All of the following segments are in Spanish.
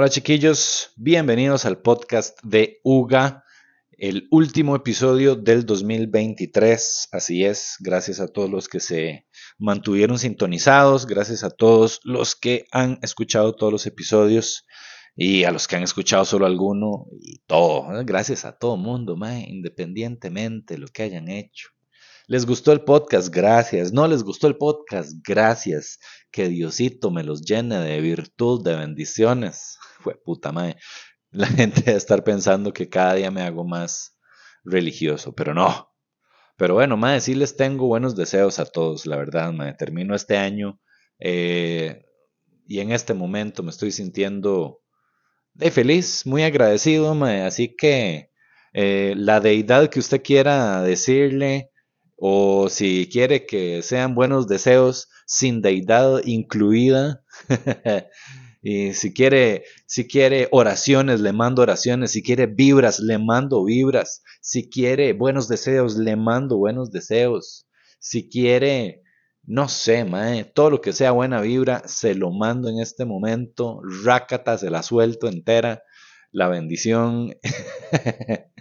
Hola chiquillos, bienvenidos al podcast de UGA, el último episodio del 2023. Así es, gracias a todos los que se mantuvieron sintonizados, gracias a todos los que han escuchado todos los episodios y a los que han escuchado solo alguno y todo. Gracias a todo mundo, independientemente de lo que hayan hecho. ¿Les gustó el podcast? Gracias. ¿No les gustó el podcast? Gracias. Que Diosito me los llene de virtud, de bendiciones. Fue puta madre. La gente debe estar pensando que cada día me hago más religioso, pero no. Pero bueno, madre, sí les tengo buenos deseos a todos, la verdad, madre. Termino este año eh, y en este momento me estoy sintiendo de feliz, muy agradecido, madre. Así que eh, la deidad que usted quiera decirle, o si quiere que sean buenos deseos sin deidad incluida, Y si quiere, si quiere oraciones, le mando oraciones. Si quiere vibras, le mando vibras. Si quiere buenos deseos, le mando buenos deseos. Si quiere, no sé, mae, todo lo que sea buena vibra, se lo mando en este momento. Rácata, se la suelto entera. La bendición.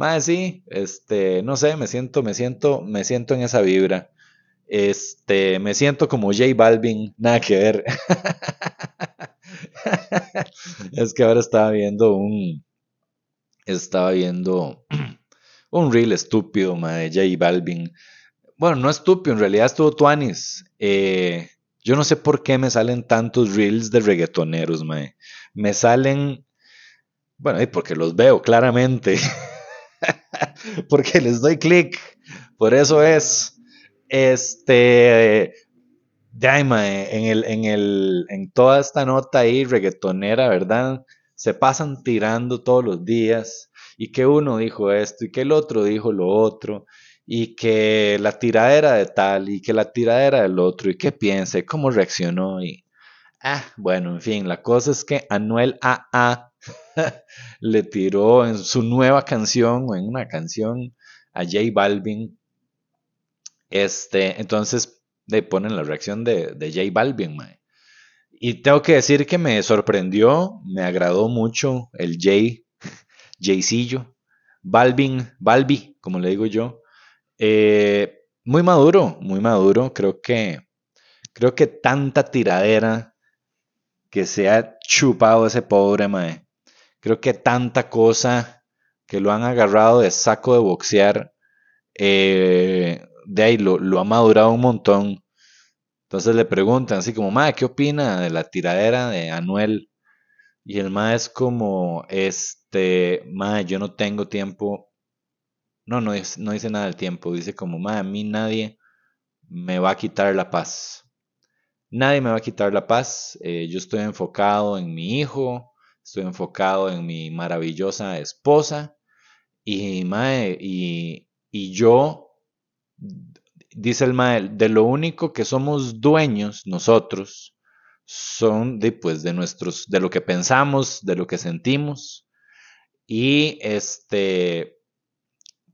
mae, sí, este, no sé, me siento, me siento, me siento en esa vibra. Este, me siento como J Balvin, nada que ver. es que ahora estaba viendo un. Estaba viendo un reel estúpido, de J Balvin. Bueno, no estúpido, en realidad estuvo Tuanis. Eh, yo no sé por qué me salen tantos reels de reggaetoneros, mae. Me salen. Bueno, porque los veo claramente. porque les doy clic. Por eso es. Este. Daima, en, el, en, el, en toda esta nota ahí reggaetonera, ¿verdad? Se pasan tirando todos los días y que uno dijo esto y que el otro dijo lo otro y que la tiradera de tal y que la tiradera del otro y qué piensa y cómo reaccionó y ah, bueno, en fin, la cosa es que Anuel AA le tiró en su nueva canción o en una canción a J Balvin. Este, entonces de ponen la reacción de, de J Balvin, Y tengo que decir que me sorprendió, me agradó mucho el J, Jaycillo, Balvin, Balbi, como le digo yo. Eh, muy maduro, muy maduro. Creo que, creo que tanta tiradera que se ha chupado ese pobre mae. Creo que tanta cosa que lo han agarrado de saco de boxear. Eh, de ahí lo, ha madurado un montón. Entonces le preguntan así como, ma, ¿qué opina de la tiradera de Anuel? Y el ma es como, este, ma, yo no tengo tiempo. No, no, no dice nada del tiempo. Dice como, ma, a mí nadie me va a quitar la paz. Nadie me va a quitar la paz. Eh, yo estoy enfocado en mi hijo, estoy enfocado en mi maravillosa esposa. Y, ma, y, yo dice el Mael, de lo único que somos dueños nosotros son de, pues, de, nuestros, de lo que pensamos, de lo que sentimos. Y este,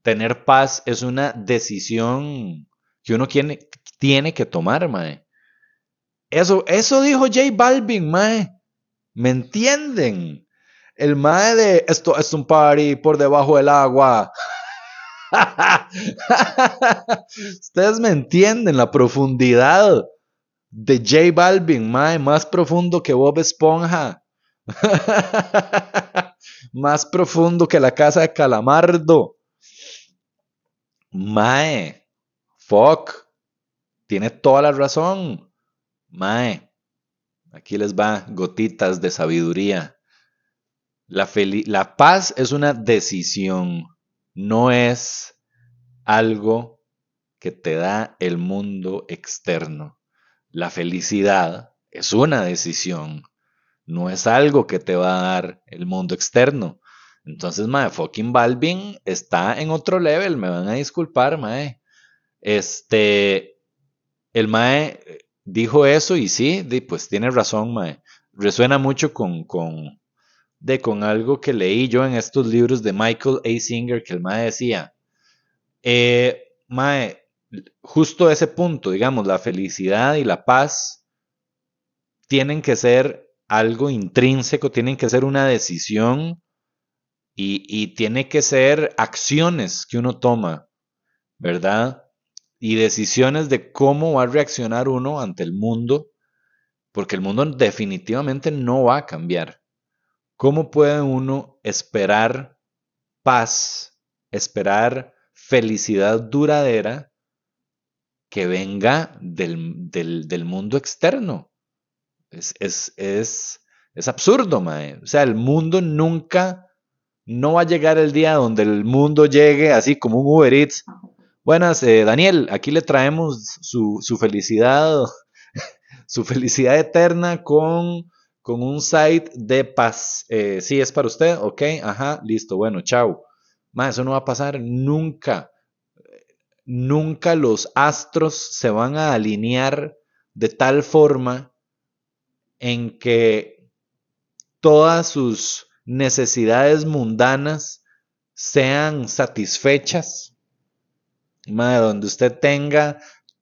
tener paz es una decisión que uno tiene, tiene que tomar, mae. Eso, eso dijo J Balvin, mae. ¿Me entienden? El mae de esto es un party por debajo del agua. Ustedes me entienden la profundidad de J Balvin, mae, más profundo que Bob Esponja. más profundo que la casa de Calamardo. Mae, fuck. Tiene toda la razón. Mae, aquí les va gotitas de sabiduría. La, la paz es una decisión no es algo que te da el mundo externo. La felicidad es una decisión, no es algo que te va a dar el mundo externo. Entonces, mae, fucking Balvin está en otro level, me van a disculpar, mae. Este, el mae dijo eso y sí, pues tiene razón, mae. Resuena mucho con, con, de con algo que leí yo en estos libros de Michael A. Singer que el Mae decía, eh, Mae, justo ese punto, digamos, la felicidad y la paz tienen que ser algo intrínseco, tienen que ser una decisión y, y tiene que ser acciones que uno toma, ¿verdad? Y decisiones de cómo va a reaccionar uno ante el mundo, porque el mundo definitivamente no va a cambiar. ¿Cómo puede uno esperar paz, esperar felicidad duradera que venga del, mundo externo? Es, es, es, absurdo, mae. O sea, el mundo nunca, no va a llegar el día donde el mundo llegue así como un Uber Eats. Buenas, eh, Daniel, aquí le traemos su, su felicidad, su felicidad eterna con con un site de paz. Eh, sí, es para usted, ok, ajá, listo, bueno, chao. Más, eso no va a pasar nunca. Nunca los astros se van a alinear de tal forma en que todas sus necesidades mundanas sean satisfechas. Donde usted tenga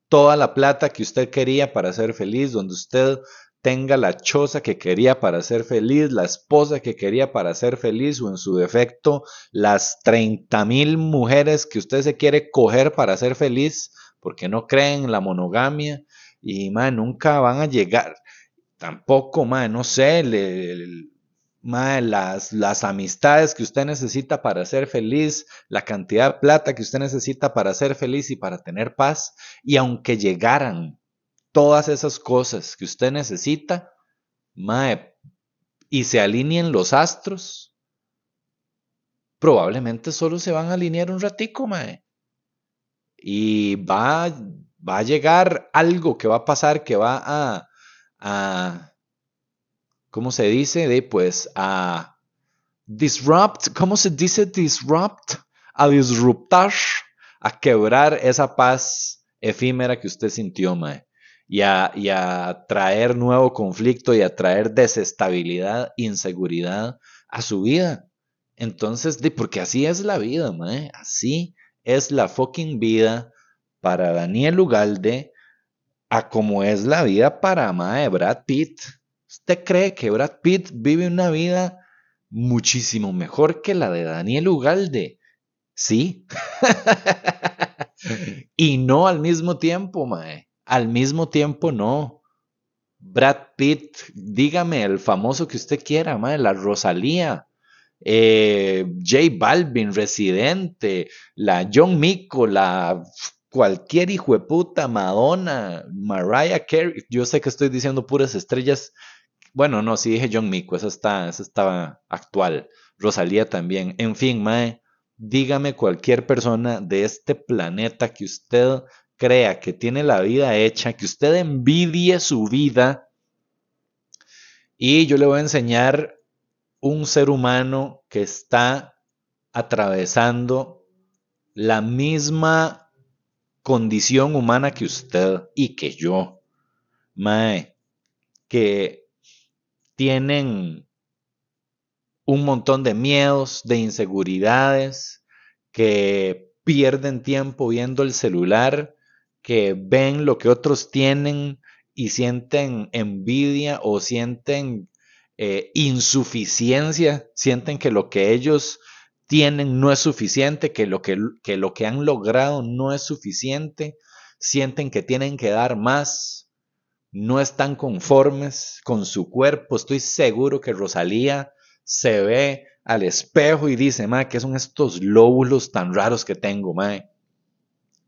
toda la plata que usted quería para ser feliz, donde usted tenga la choza que quería para ser feliz, la esposa que quería para ser feliz o en su defecto las 30 mil mujeres que usted se quiere coger para ser feliz porque no creen en la monogamia y nunca van a llegar. Tampoco, no sé, las, las amistades que usted necesita para ser feliz, la cantidad de plata que usted necesita para ser feliz y para tener paz. Y aunque llegaran todas esas cosas que usted necesita, mae, y se alineen los astros, probablemente solo se van a alinear un ratico, mae. Y va, va a llegar algo que va a pasar que va a ¿cómo se dice? De pues a disrupt, ¿cómo se dice disrupt? A disruptar, a quebrar esa paz efímera que usted sintió, mae y a, traer nuevo conflicto y a traer desestabilidad, inseguridad a su vida. Entonces, porque así es la vida, mae. así es la fucking vida para Daniel Ugalde, a como es la vida para mae, Brad Pitt. ¿Usted cree que Brad Pitt vive una vida muchísimo mejor que la de Daniel Ugalde? Sí. y no al mismo tiempo, mae. Al mismo tiempo, no. Brad Pitt, dígame el famoso que usted quiera, madre, la Rosalía, eh, J Balvin, Residente, la John Mico, la cualquier hijo de puta, Madonna, Mariah Carey. Yo sé que estoy diciendo puras estrellas. Bueno, no, sí dije John Mico, esa está, esa estaba actual. Rosalía también. En fin, mae, dígame cualquier persona de este planeta que usted crea que tiene la vida hecha, que usted envidie su vida. Y yo le voy a enseñar un ser humano que está atravesando la misma condición humana que usted y que yo. Mae, que tienen un montón de miedos, de inseguridades, que pierden tiempo viendo el celular, que ven lo que otros tienen y sienten envidia o sienten eh, insuficiencia, sienten que lo que ellos tienen no es suficiente, que lo que, que lo que han logrado no es suficiente, sienten que tienen que dar más, no están conformes con su cuerpo. Estoy seguro que Rosalía se ve al espejo y dice, ma, ¿qué son estos lóbulos tan raros que tengo, ma?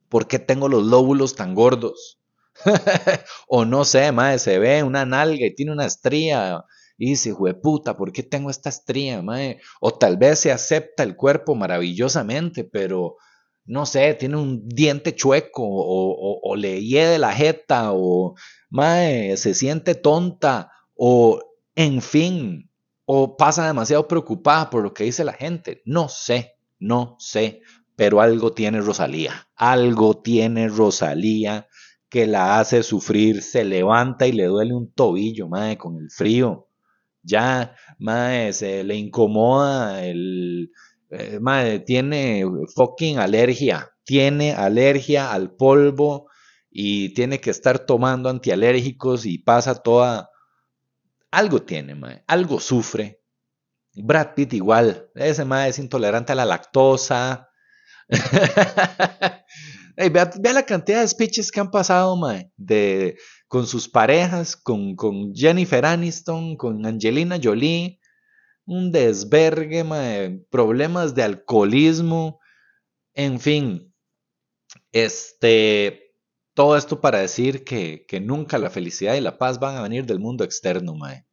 ¿Por qué tengo los lóbulos tan gordos? o no sé, madre, se ve una nalga y tiene una estría. Y dice, puta, ¿por qué tengo esta estría, madre? O tal vez se acepta el cuerpo maravillosamente, pero no sé, tiene un diente chueco o, o, le hiede la jeta o, madre, se siente tonta o, en fin, o pasa demasiado preocupada por lo que dice la gente. No sé, no sé pero algo tiene Rosalía, algo tiene Rosalía que la hace sufrir, se levanta y le duele un tobillo, madre, con el frío. Ya, madre, se le incomoda el... Eh, madre, tiene fucking alergia, tiene alergia al polvo y tiene que estar tomando antialérgicos y pasa toda algo tiene, mae, algo sufre. Brad Pitt igual, ese mae es intolerante a la lactosa. vea, la cantidad de speeches que han pasado, mae, de, con sus parejas, con, con Jennifer Aniston, con Angelina Jolie, un desvergue, mae, problemas de alcoholismo, en fin, este, todo esto para decir que, que, nunca la felicidad y la paz van a venir del mundo externo, mae.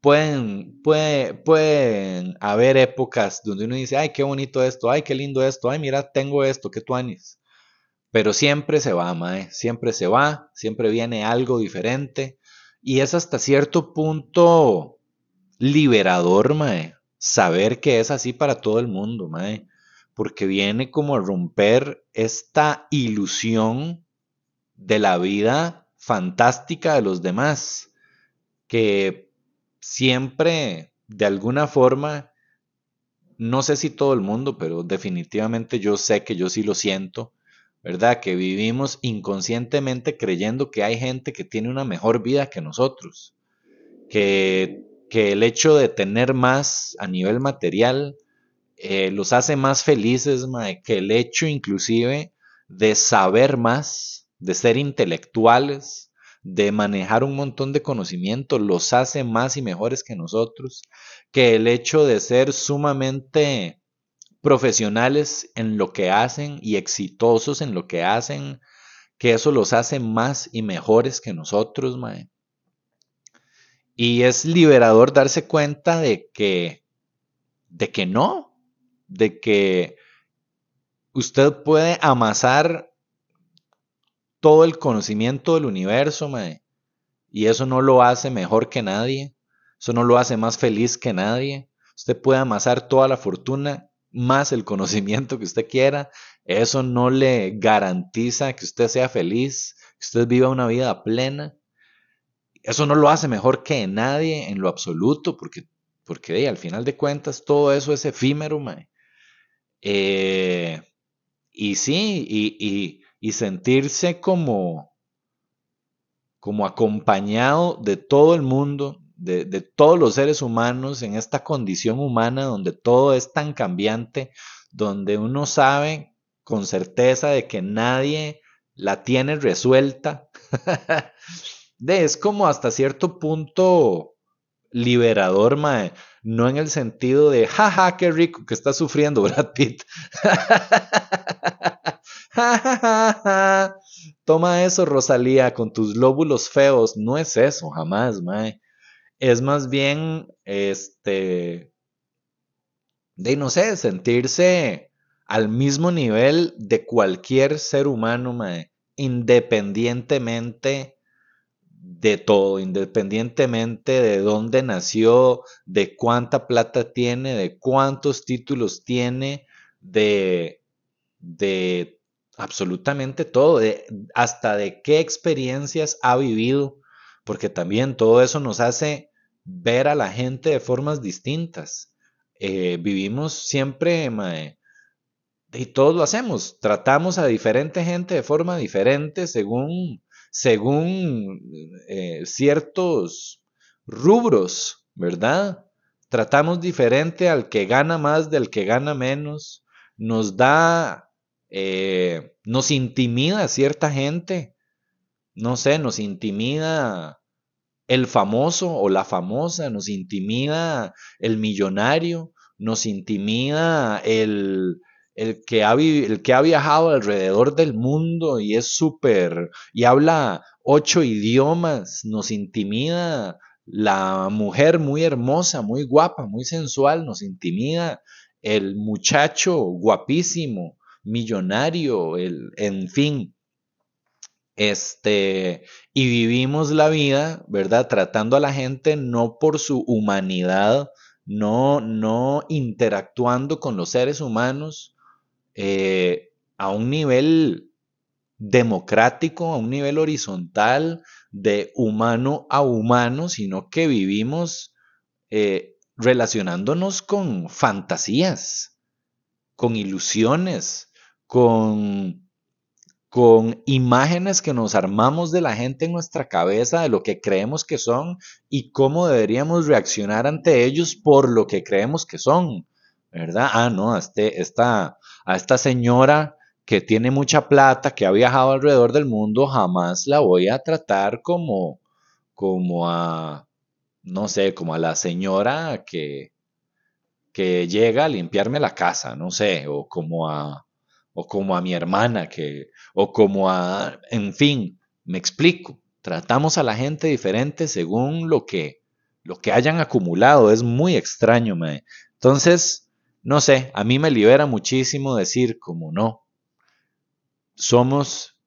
Pueden, puede, pueden haber épocas donde uno dice, ay, qué bonito esto, ay, qué lindo esto, ay, mira, tengo esto, qué tuanis. Pero siempre se va, mae, siempre se va, siempre viene algo diferente. Y es hasta cierto punto liberador, mae, saber que es así para todo el mundo, mae porque viene como a romper esta ilusión de la vida fantástica de los demás, que siempre, de alguna forma, no sé si todo el mundo, pero definitivamente yo sé que yo sí lo siento, ¿verdad? Que vivimos inconscientemente creyendo que hay gente que tiene una mejor vida que nosotros, que, que el hecho de tener más a nivel material, eh, los hace más felices que el hecho inclusive de saber más, de ser intelectuales, de manejar un montón de conocimiento, los hace más y mejores que nosotros, que el hecho de ser sumamente profesionales en lo que hacen y exitosos en lo que hacen, que eso los hace más y mejores que nosotros, Y es liberador darse cuenta de que, de que no, de que usted puede amasar todo el conocimiento del universo, y eso no lo hace mejor que nadie, eso no lo hace más feliz que nadie. Usted puede amasar toda la fortuna más el conocimiento que usted quiera, eso no le garantiza que usted sea feliz, que usted viva una vida plena. Eso no lo hace mejor que nadie en lo absoluto, porque, porque al final de cuentas todo eso es efímero. Eh, y sí, y, sentirse como, como acompañado de todo el mundo, de, de, todos los seres humanos en esta condición humana donde todo es tan cambiante, donde uno sabe con certeza de que nadie la tiene resuelta. de, es como hasta cierto punto liberador, mae no en el sentido de, jaja, qué rico que está sufriendo Brad Pitt. Toma eso, Rosalía, con tus lóbulos feos. No es eso, jamás, mae. Es más bien, este, de no sé, sentirse al mismo nivel de cualquier ser humano, mae, independientemente de todo, independientemente de dónde nació, de cuánta plata tiene, de cuántos títulos tiene, de, de absolutamente todo, de, hasta de qué experiencias ha vivido, porque también todo eso nos hace ver a la gente de formas distintas. Eh, vivimos siempre, y todos lo hacemos, tratamos a diferente gente de forma diferente según según eh, ciertos rubros, ¿verdad? Tratamos diferente al que gana más del que gana menos, nos da, eh, nos intimida cierta gente, no sé, nos intimida el famoso o la famosa, nos intimida el millonario, nos intimida el, el que, ha, el que ha viajado alrededor del mundo y es súper, y habla ocho idiomas, nos intimida la mujer muy hermosa, muy guapa, muy sensual, nos intimida el muchacho guapísimo, millonario, el, en fin. Este, y vivimos la vida, ¿verdad? Tratando a la gente no por su humanidad, no, no interactuando con los seres humanos, eh, a un nivel democrático, a un nivel horizontal, de humano a humano, sino que vivimos eh, relacionándonos con fantasías, con ilusiones, con, con imágenes que nos armamos de la gente en nuestra cabeza, de lo que creemos que son y cómo deberíamos reaccionar ante ellos por lo que creemos que son, ¿verdad? Ah, no, este, esta, a esta señora que tiene mucha plata, que ha viajado alrededor del mundo, jamás la voy a tratar como, como a, no sé, como a la señora que, que llega a limpiarme la casa, no sé, o como a, o como a mi hermana, que, o como a, en fin, me explico, tratamos a la gente diferente según lo que, lo que hayan acumulado, es muy extraño, me. Entonces, no sé, a mí me libera muchísimo decir como no, somos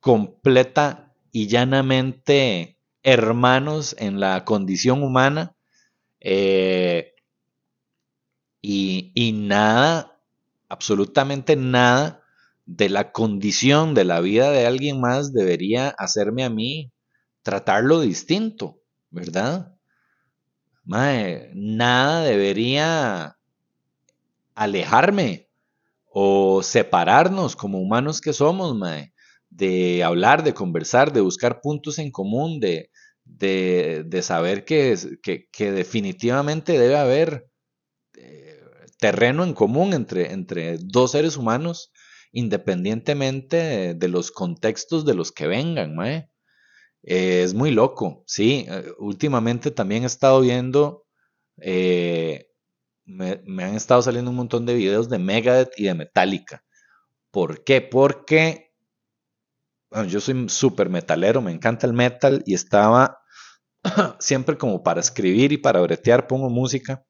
completa y llanamente hermanos en la condición humana eh, y, y nada absolutamente nada de la condición de la vida de alguien más debería hacerme a mí tratarlo distinto, ¿verdad? nada debería alejarme o separarnos como humanos que somos, de hablar, de conversar, de buscar puntos en común, de, de, saber que, que, definitivamente debe haber terreno en común entre, entre dos seres humanos, independientemente de, los contextos de los que vengan, mae. es muy loco, sí. Eh, últimamente también he estado viendo, eh, me, han estado saliendo un montón de videos de Megadeth y de Metallica. ¿Por qué? Porque yo soy súper metalero, me encanta el metal y estaba siempre como para escribir y para bretear, pongo música.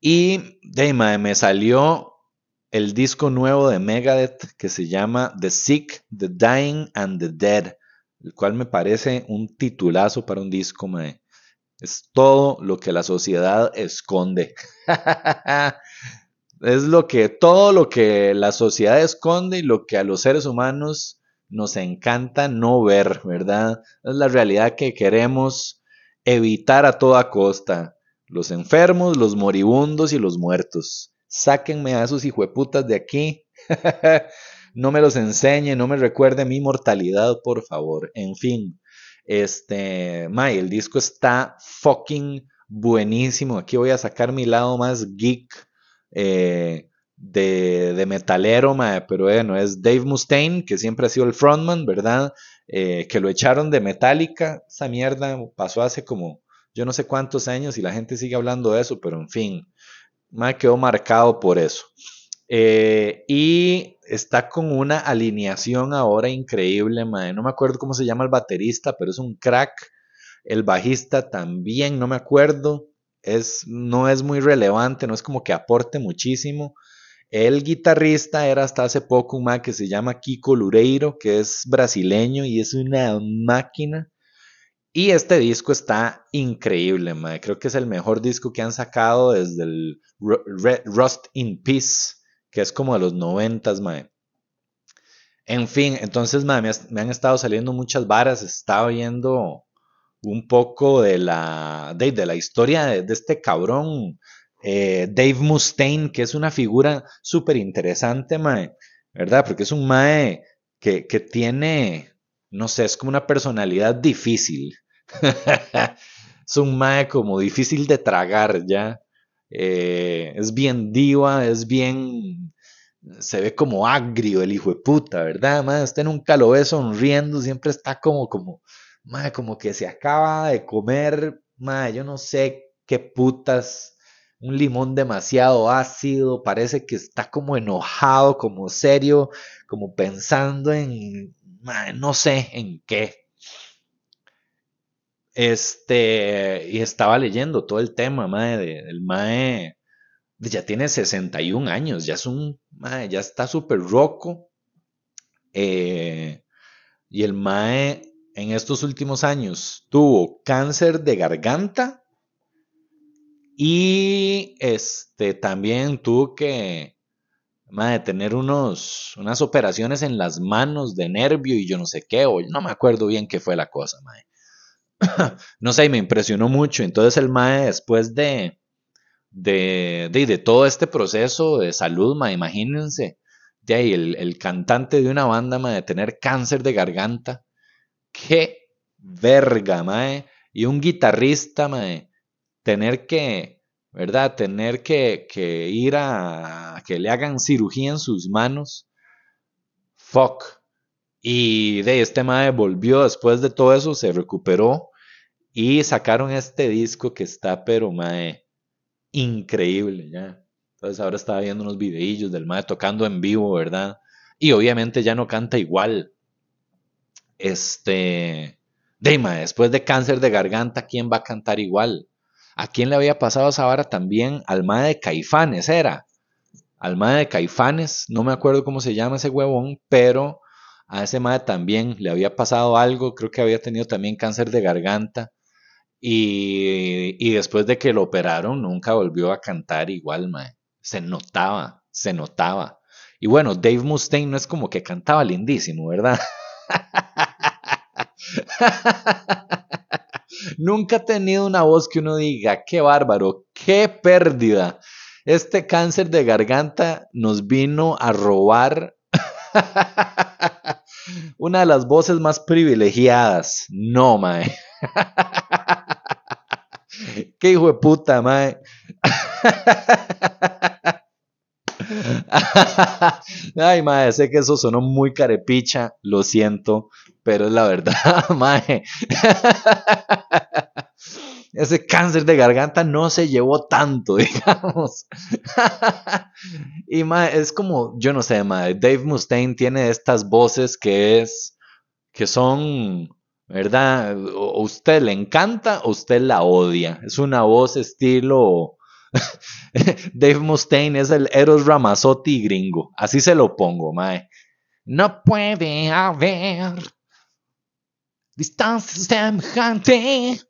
Y de me salió el disco nuevo de Megadeth que se llama The Sick, The Dying and the Dead, el cual me parece un titulazo para un disco. Es todo lo que la sociedad esconde. es lo que todo lo que la sociedad esconde y lo que a los seres humanos nos encanta no ver, ¿verdad? Es la realidad que queremos evitar a toda costa los enfermos, los moribundos y los muertos. Sáquenme a esos hijueputas de aquí. no me los enseñe, no me recuerde mi mortalidad, por favor. En fin, este, May, el disco está fucking buenísimo. Aquí voy a sacar mi lado más geek eh, de, metalero, pero bueno, es Dave Mustaine, que siempre ha sido el frontman, ¿verdad? Eh, que lo echaron de Metallica. Esa mierda pasó hace como yo no sé cuántos años y la gente sigue hablando de eso, pero en fin, me quedó marcado por eso. Eh, y está con una alineación ahora increíble, no me acuerdo cómo se llama el baterista, pero es un crack. El bajista también, no me acuerdo, es, no es muy relevante, no es como que aporte muchísimo. El guitarrista era hasta hace poco un man que se llama Kiko Lureiro, que es brasileño y es una máquina. Y este disco está increíble, mae. Creo que es el mejor disco que han sacado desde el Rust in Peace, que es como de los noventas, mae. En fin, entonces mae, me, han estado saliendo muchas varas. Estaba viendo un poco de la, de, la historia de, este cabrón, eh, Dave Mustaine, que es una figura súper interesante, mae. ¿Verdad? Porque es un mae que, que tiene, no sé, es como una personalidad difícil. es un mae como difícil de tragar ya. Eh, es bien diva, es bien. Se ve como agrio el hijo de puta, ¿verdad? Mae, usted nunca lo ve sonriendo, siempre está como, como, mae, como que se acaba de comer, mae, yo no sé qué putas, un limón demasiado ácido, parece que está como enojado, como serio, como pensando en, no sé en qué, este, y estaba leyendo todo el tema, mae, del mae, ya tiene 61 años, ya es un, mae, ya está súper roco. Eh, y el mae en estos últimos años tuvo cáncer de garganta y este también tuvo que mae, tener unos, unas operaciones en las manos de nervio y yo no sé qué, o no me acuerdo bien qué fue la cosa, mae. no sé, me impresionó mucho. Entonces el MAE después de, de, de, todo este proceso de salud, MAE, imagínense, de ahí el, el cantante de una banda, mae, de tener cáncer de garganta. Qué verga, mae. Y un guitarrista, mae, tener que, ¿verdad? Tener que, que ir a que le hagan cirugía en sus manos. Fuck. Y de este mae volvió después de todo eso, se recuperó y sacaron este disco que está, pero mae, increíble ya. Entonces ahora estaba viendo unos videillos del mae tocando en vivo, ¿verdad? Y obviamente ya no canta igual. Este, Deima, después de cáncer de garganta, ¿quién va a cantar igual? ¿A quién le había pasado esa vara también? Al mae de Caifanes era. Al mae de Caifanes, no me acuerdo cómo se llama ese huevón, pero a ese mae también le había pasado algo, creo que había tenido también cáncer de garganta. Y, después de que lo operaron, nunca volvió a cantar igual, mae. Se notaba, se notaba. Y bueno, Dave Mustaine no es como que cantaba lindísimo, ¿verdad? Nunca ha tenido una voz que uno diga, qué bárbaro, qué pérdida. Este cáncer de garganta nos vino a robar una de las voces más privilegiadas. No, mae. qué hijo de puta, mae. Ay, mae, sé que eso sonó muy carepicha, lo siento, pero es la verdad, mae. Ese cáncer de garganta no se llevó tanto, digamos. y mae, es como, yo no sé, mae, Dave Mustaine tiene estas voces que es, que son, ¿verdad? Usted le encanta o usted la odia. Es una voz estilo Dave Mustaine es el Eros Ramazzotti gringo. Así se lo pongo, mae. No puede haber distancia semejante.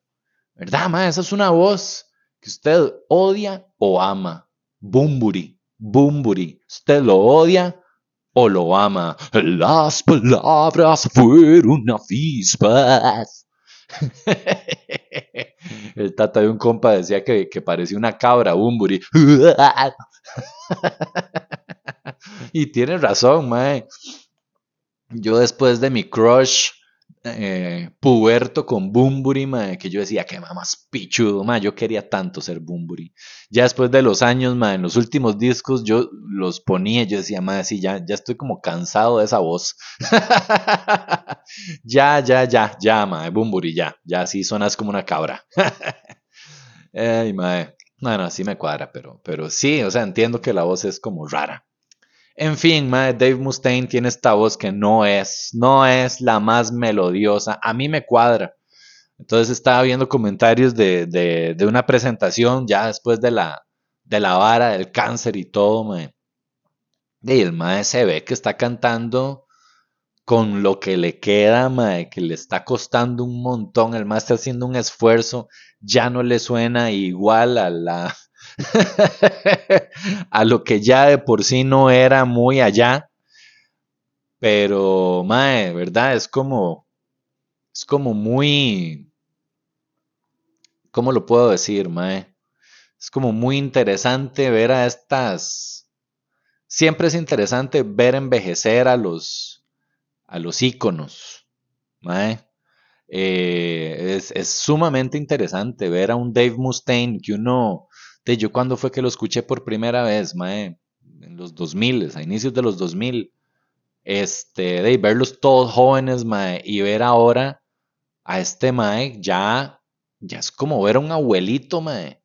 ¿Verdad, mae? Esa es una voz que usted odia o ama. Bumburi, Bumburi. Usted lo odia o lo ama. Las palabras fueron avispas. El tata de un compa decía que, parecía una cabra, Bumburi. y tiene razón, mae. Yo después de mi crush eh, puberto con Bumburi, que yo decía que mamás pichudo, ma, yo quería tanto ser Bumburi. Ya después de los años, en los últimos discos yo los ponía, yo decía, ma, sí, ya, ya estoy como cansado de esa voz. ya, ya, ya, ya, ma, Bumburi, ya, ya sí sonas como una cabra. Ay, ma, bueno, así me cuadra, pero, pero sí, o sea, entiendo que la voz es como rara. En fin, Dave Mustaine tiene esta voz que no es, no es la más melodiosa. A mí me cuadra. Entonces estaba viendo comentarios de, de, una presentación ya después de la, de la vara del cáncer y todo, mae. Y el mae se ve que está cantando con lo que le queda, mae, que le está costando un montón. El mae está haciendo un esfuerzo, ya no le suena igual a la, a lo que ya de por sí no era muy allá. Pero, mae, ¿verdad? Es como, es como muy, ¿cómo lo puedo decir, mae? Es como muy interesante ver a estas, siempre es interesante ver envejecer a los, a los mae. Eh, es, es, sumamente interesante ver a un Dave Mustaine que uno de yo cuando fue que lo escuché por primera vez, mae, en los 2000, a inicios de los 2000, este, de verlos todos jóvenes, mae, y ver ahora a este mae, ya, ya es como ver a un abuelito, mae.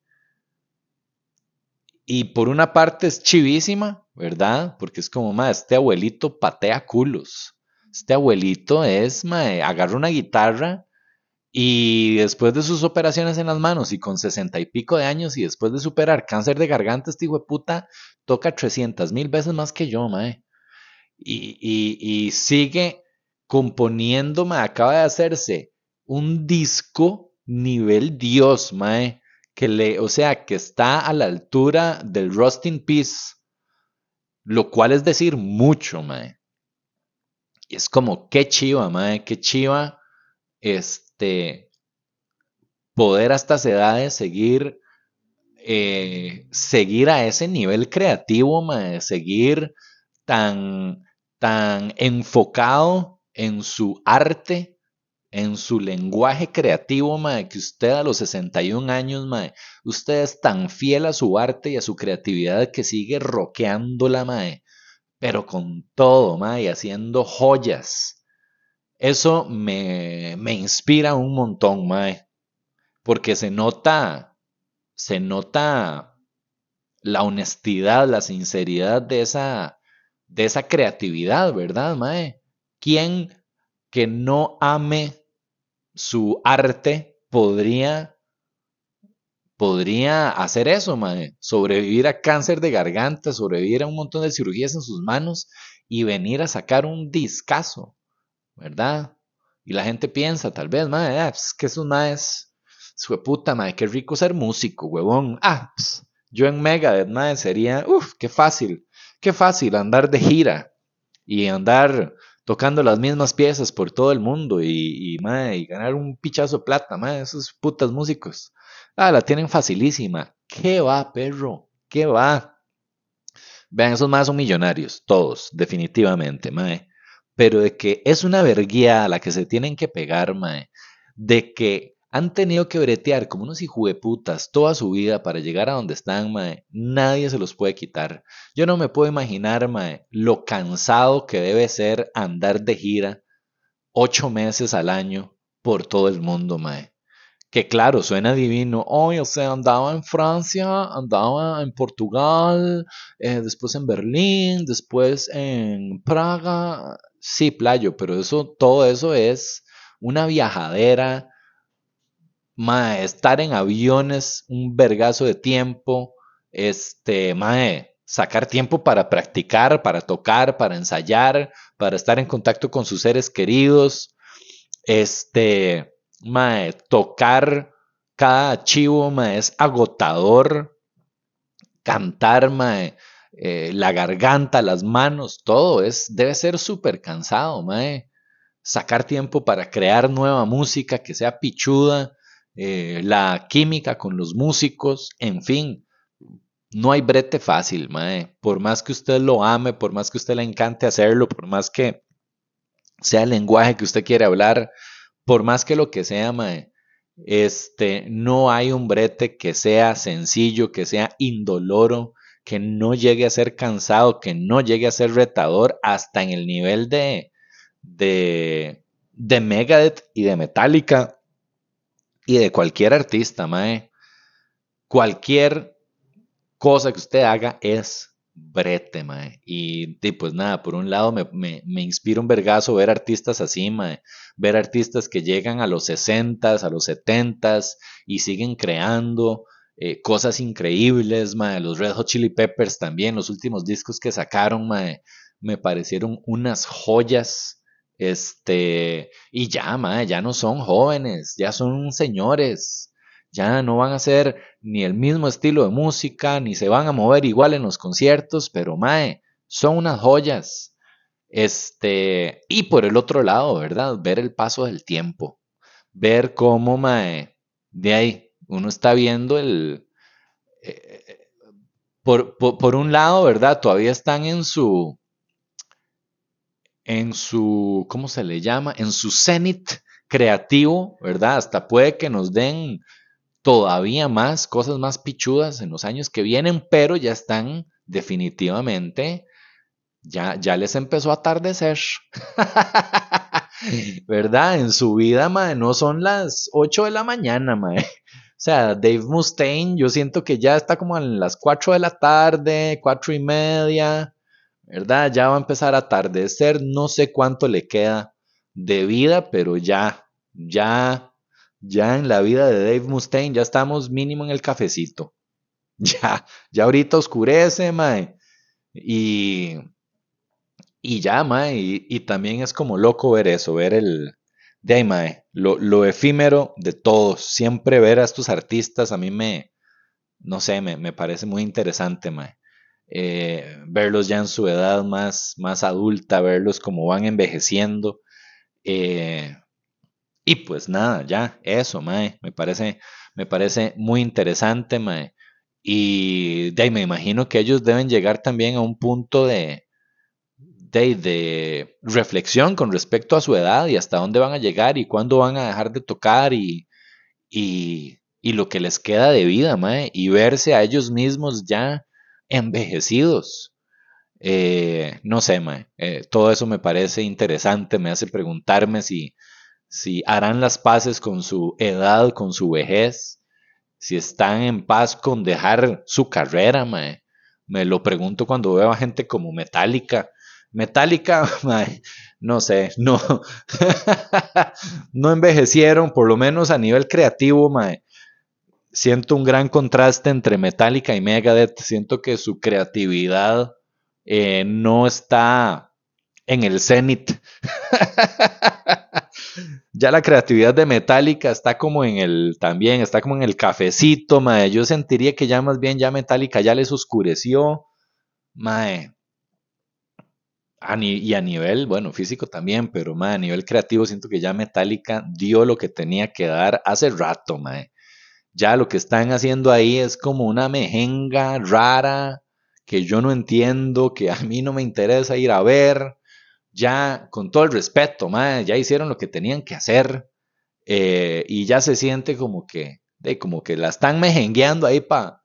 Y por una parte es chivísima, ¿verdad? Porque es como, mae, este abuelito patea culos. Este abuelito es, mae, agarra una guitarra y después de sus operaciones en las manos y con sesenta y pico de años y después de superar cáncer de garganta, este hijo de puta toca 300 mil veces más que yo, mae. Y, y, sigue componiendo, mae. Acaba de hacerse un disco nivel Dios, mae. Que le, o sea, que está a la altura del Rusting Peace. Lo cual es decir mucho, mae. Y es como, qué chiva, mae, qué chiva. Este este, poder a estas edades seguir, eh, seguir a ese nivel creativo, seguir tan, tan enfocado en su arte, en su lenguaje creativo, mae, que usted a los 61 años, mae, usted es tan fiel a su arte y a su creatividad que sigue roqueándola, mae, pero con todo, mae, haciendo joyas. Eso me, me inspira un montón, mae, porque se nota, se nota la honestidad, la sinceridad de esa, de esa creatividad, ¿verdad, mae? ¿Quién que no ame su arte podría podría hacer eso, mae, sobrevivir a cáncer de garganta, sobrevivir a un montón de cirugías en sus manos y venir a sacar un discazo, ¿verdad? Y la gente piensa, tal vez, mae, ah, pues, que esos maes, su puta, mae, qué rico ser músico, huevón. Ah, pues, yo en Megadeth, mae, sería, uff, qué fácil, qué fácil andar de gira y andar tocando las mismas piezas por todo el mundo y, y, ganar un pichazo de plata, mae, esos putas músicos. Ah, la tienen facilísima. ¿Qué va, perro? ¿Qué va? Vean, esos más son millonarios, todos, definitivamente, mae. Pero de que es una verguía a la que se tienen que pegar, mae. De que han tenido que bretear como unos hijueputas toda su vida para llegar a donde están, mae. Nadie se los puede quitar. Yo no me puedo imaginar, mae, lo cansado que debe ser andar de gira ocho meses al año por todo el mundo, mae. Que claro, suena divino. Hoy, o sea, andaba en Francia, andaba en Portugal, eh, después en Berlín, después en Praga. Sí, playo, pero eso, todo eso es una viajadera mae, estar en aviones un vergazo de tiempo, este, mae, sacar tiempo para practicar, para tocar, para ensayar, para estar en contacto con sus seres queridos, este, mae, tocar cada archivo, mae, es agotador, cantar, mae, eh, la garganta, las manos, todo es, debe ser súper cansado, mae. Sacar tiempo para crear nueva música que sea pichuda, eh, la química con los músicos, en fin, no hay brete fácil, mae. Por más que usted lo ame, por más que usted le encante hacerlo, por más que sea el lenguaje que usted quiere hablar, por más que lo que sea, mae, este, no hay un brete que sea sencillo, que sea indoloro, que no llegue a ser cansado, que no llegue a ser retador hasta en el nivel de, de, de Megadeth y de Metallica y de cualquier artista, mae. Cualquier cosa que usted haga es brete, mae. Y, pues nada, por un lado me, me, inspira un vergazo ver artistas así, mae. Ver artistas que llegan a los 60 a los 70 y siguen creando eh, cosas increíbles, mae. Los Red Hot Chili Peppers también, los últimos discos que sacaron, mae, me parecieron unas joyas este, y ya, mae, ya no son jóvenes, ya son señores. Ya no van a ser ni el mismo estilo de música, ni se van a mover igual en los conciertos, pero mae, son unas joyas. Este, y por el otro lado, ¿verdad? Ver el paso del tiempo. Ver cómo, mae, de ahí uno está viendo el. Eh, eh, por, por, un lado, ¿verdad? Todavía están en su en su, ¿cómo se le llama? En su cenit creativo, ¿verdad? Hasta puede que nos den todavía más cosas más pichudas en los años que vienen, pero ya están definitivamente, ya, ya les empezó a atardecer. ¿Verdad? En su vida, mae, no son las 8 de la mañana, mae. O sea, Dave Mustaine, yo siento que ya está como en las 4 de la tarde, 4 y media. ¿verdad? Ya va a empezar a atardecer, no sé cuánto le queda de vida, pero ya, ya, ya en la vida de Dave Mustaine ya estamos mínimo en el cafecito. Ya, ya ahorita oscurece, mae. Y, y ya, mae, y, también es como loco ver eso, ver el, de mae, lo, lo, efímero de todos. Siempre ver a estos artistas a mí me, no sé, me, me parece muy interesante, mae. Eh, verlos ya en su edad más, más adulta, verlos como van envejeciendo. Eh, y pues nada, ya, eso, mae, me parece, me parece muy interesante, mae. Y de ahí me imagino que ellos deben llegar también a un punto de, de, reflexión con respecto a su edad y hasta dónde van a llegar y cuándo van a dejar de tocar y, y, y lo que les queda de vida, mae, y verse a ellos mismos ya envejecidos. Eh, no sé, mae, eh, todo eso me parece interesante, me hace preguntarme si, si harán las paces con su edad, con su vejez, si están en paz con dejar su carrera, mae. Me lo pregunto cuando veo a gente como Metallica. Metallica, mae, no sé, no, no envejecieron, por lo menos a nivel creativo, mae siento un gran contraste entre Metallica y Megadeth. Siento que su creatividad eh, no está en el cenit. ya la creatividad de Metallica está como en el, también está como en el cafecito, mae. Yo sentiría que ya más bien ya Metallica ya les oscureció, mae. y a nivel, bueno, físico también, pero mae, a nivel creativo siento que ya Metallica dio lo que tenía que dar hace rato, mae. Ya lo que están haciendo ahí es como una mejenga rara que yo no entiendo, que a mí no me interesa ir a ver. Ya, con todo el respeto, ya hicieron lo que tenían que hacer. Eh, y ya se siente como que, de, como que la están mejengueando ahí para,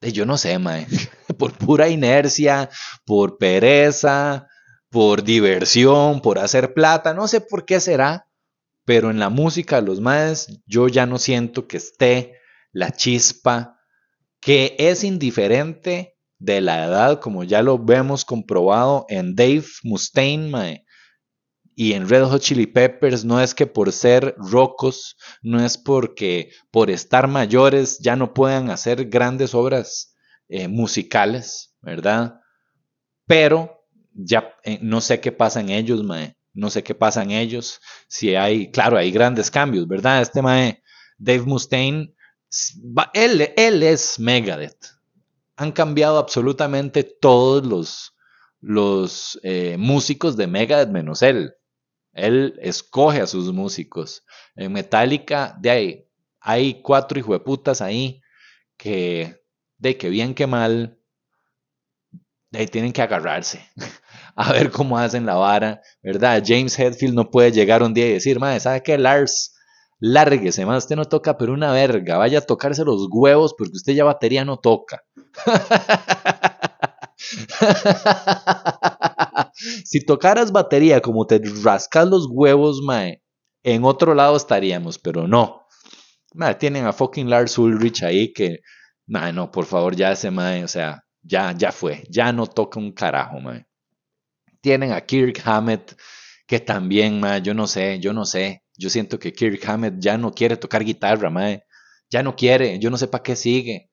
yo no sé, mae, por pura inercia, por pereza, por diversión, por hacer plata, no sé por qué será, pero en la música los maes yo ya no siento que esté la chispa, que es indiferente de la edad, como ya lo vemos comprobado en Dave Mustaine y en Red Hot Chili Peppers, no es que por ser rocos, no es porque por estar mayores ya no puedan hacer grandes obras eh, musicales, ¿verdad? Pero ya eh, no sé qué pasa en ellos, mae no sé qué pasa en ellos, si hay, claro, hay grandes cambios, ¿verdad? Este mae, Dave Mustaine, él, él es Megadeth. Han cambiado absolutamente todos los, los eh, músicos de Megadeth menos él. Él escoge a sus músicos. En Metallica, de ahí, hay cuatro hijueputas ahí que, de que bien que mal, de ahí tienen que agarrarse. a ver cómo hacen la vara, ¿verdad? James Hetfield no puede llegar un día y decir, madre, ¿sabe qué? Lars, lárguese, más usted no toca, pero una verga, vaya a tocarse los huevos porque usted ya batería no toca. si tocaras batería como te rascas los huevos, mae, en otro lado estaríamos, pero no. Mae, tienen a fucking Lars Ulrich ahí que, mae, no, por favor, ya ese mae, o sea, ya, ya fue, ya no toca un carajo, mae. Tienen a Kirk Hammett, que también, ma, yo no sé, yo no sé. Yo siento que Kirk Hammett ya no quiere tocar guitarra, ma. Ya no quiere, yo no sé para qué sigue.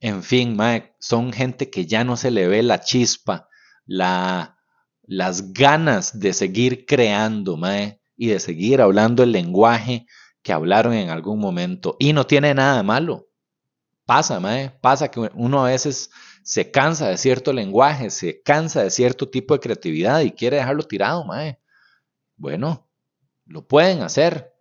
En fin, ma, son gente que ya no se le ve la chispa, la, las ganas de seguir creando, ma, y de seguir hablando el lenguaje que hablaron en algún momento. Y no tiene nada de malo. Pasa, ma, pasa que uno a veces se cansa de cierto lenguaje, se cansa de cierto tipo de creatividad y quiere dejarlo tirado, mae. Bueno, lo pueden hacer.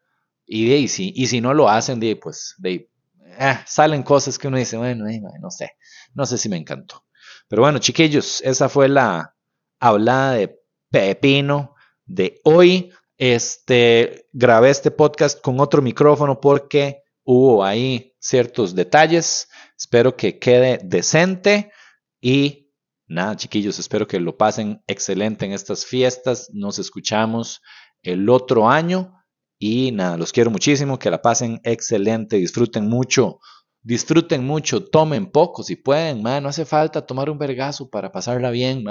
Y, y, si, y si no lo hacen, pues de, eh, salen cosas que uno dice, bueno, no sé, no sé si me encantó. Pero bueno, chiquillos, esa fue la hablada de Pepino de hoy. Este, grabé este podcast con otro micrófono porque hubo ahí ciertos detalles. Espero que quede decente y nada, chiquillos, espero que lo pasen excelente en estas fiestas. Nos escuchamos el otro año y nada, los quiero muchísimo, que la pasen excelente, disfruten mucho. Disfruten mucho, tomen poco si pueden, no hace falta tomar un vergazo para pasarla bien,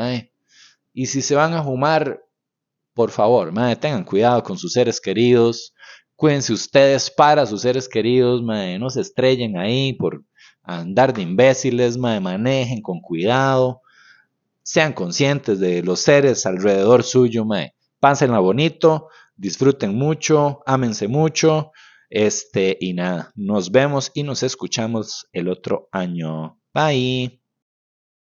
Y si se van a fumar, por favor, tengan cuidado con sus seres queridos, cuídense ustedes para sus seres queridos, no se estrellen ahí por andar de imbéciles, manejen con cuidado, sean conscientes de los seres alrededor suyo, mae. Pásenla bonito, disfruten mucho, ámense mucho, este, y nada, nos vemos y nos escuchamos el otro año. Bye.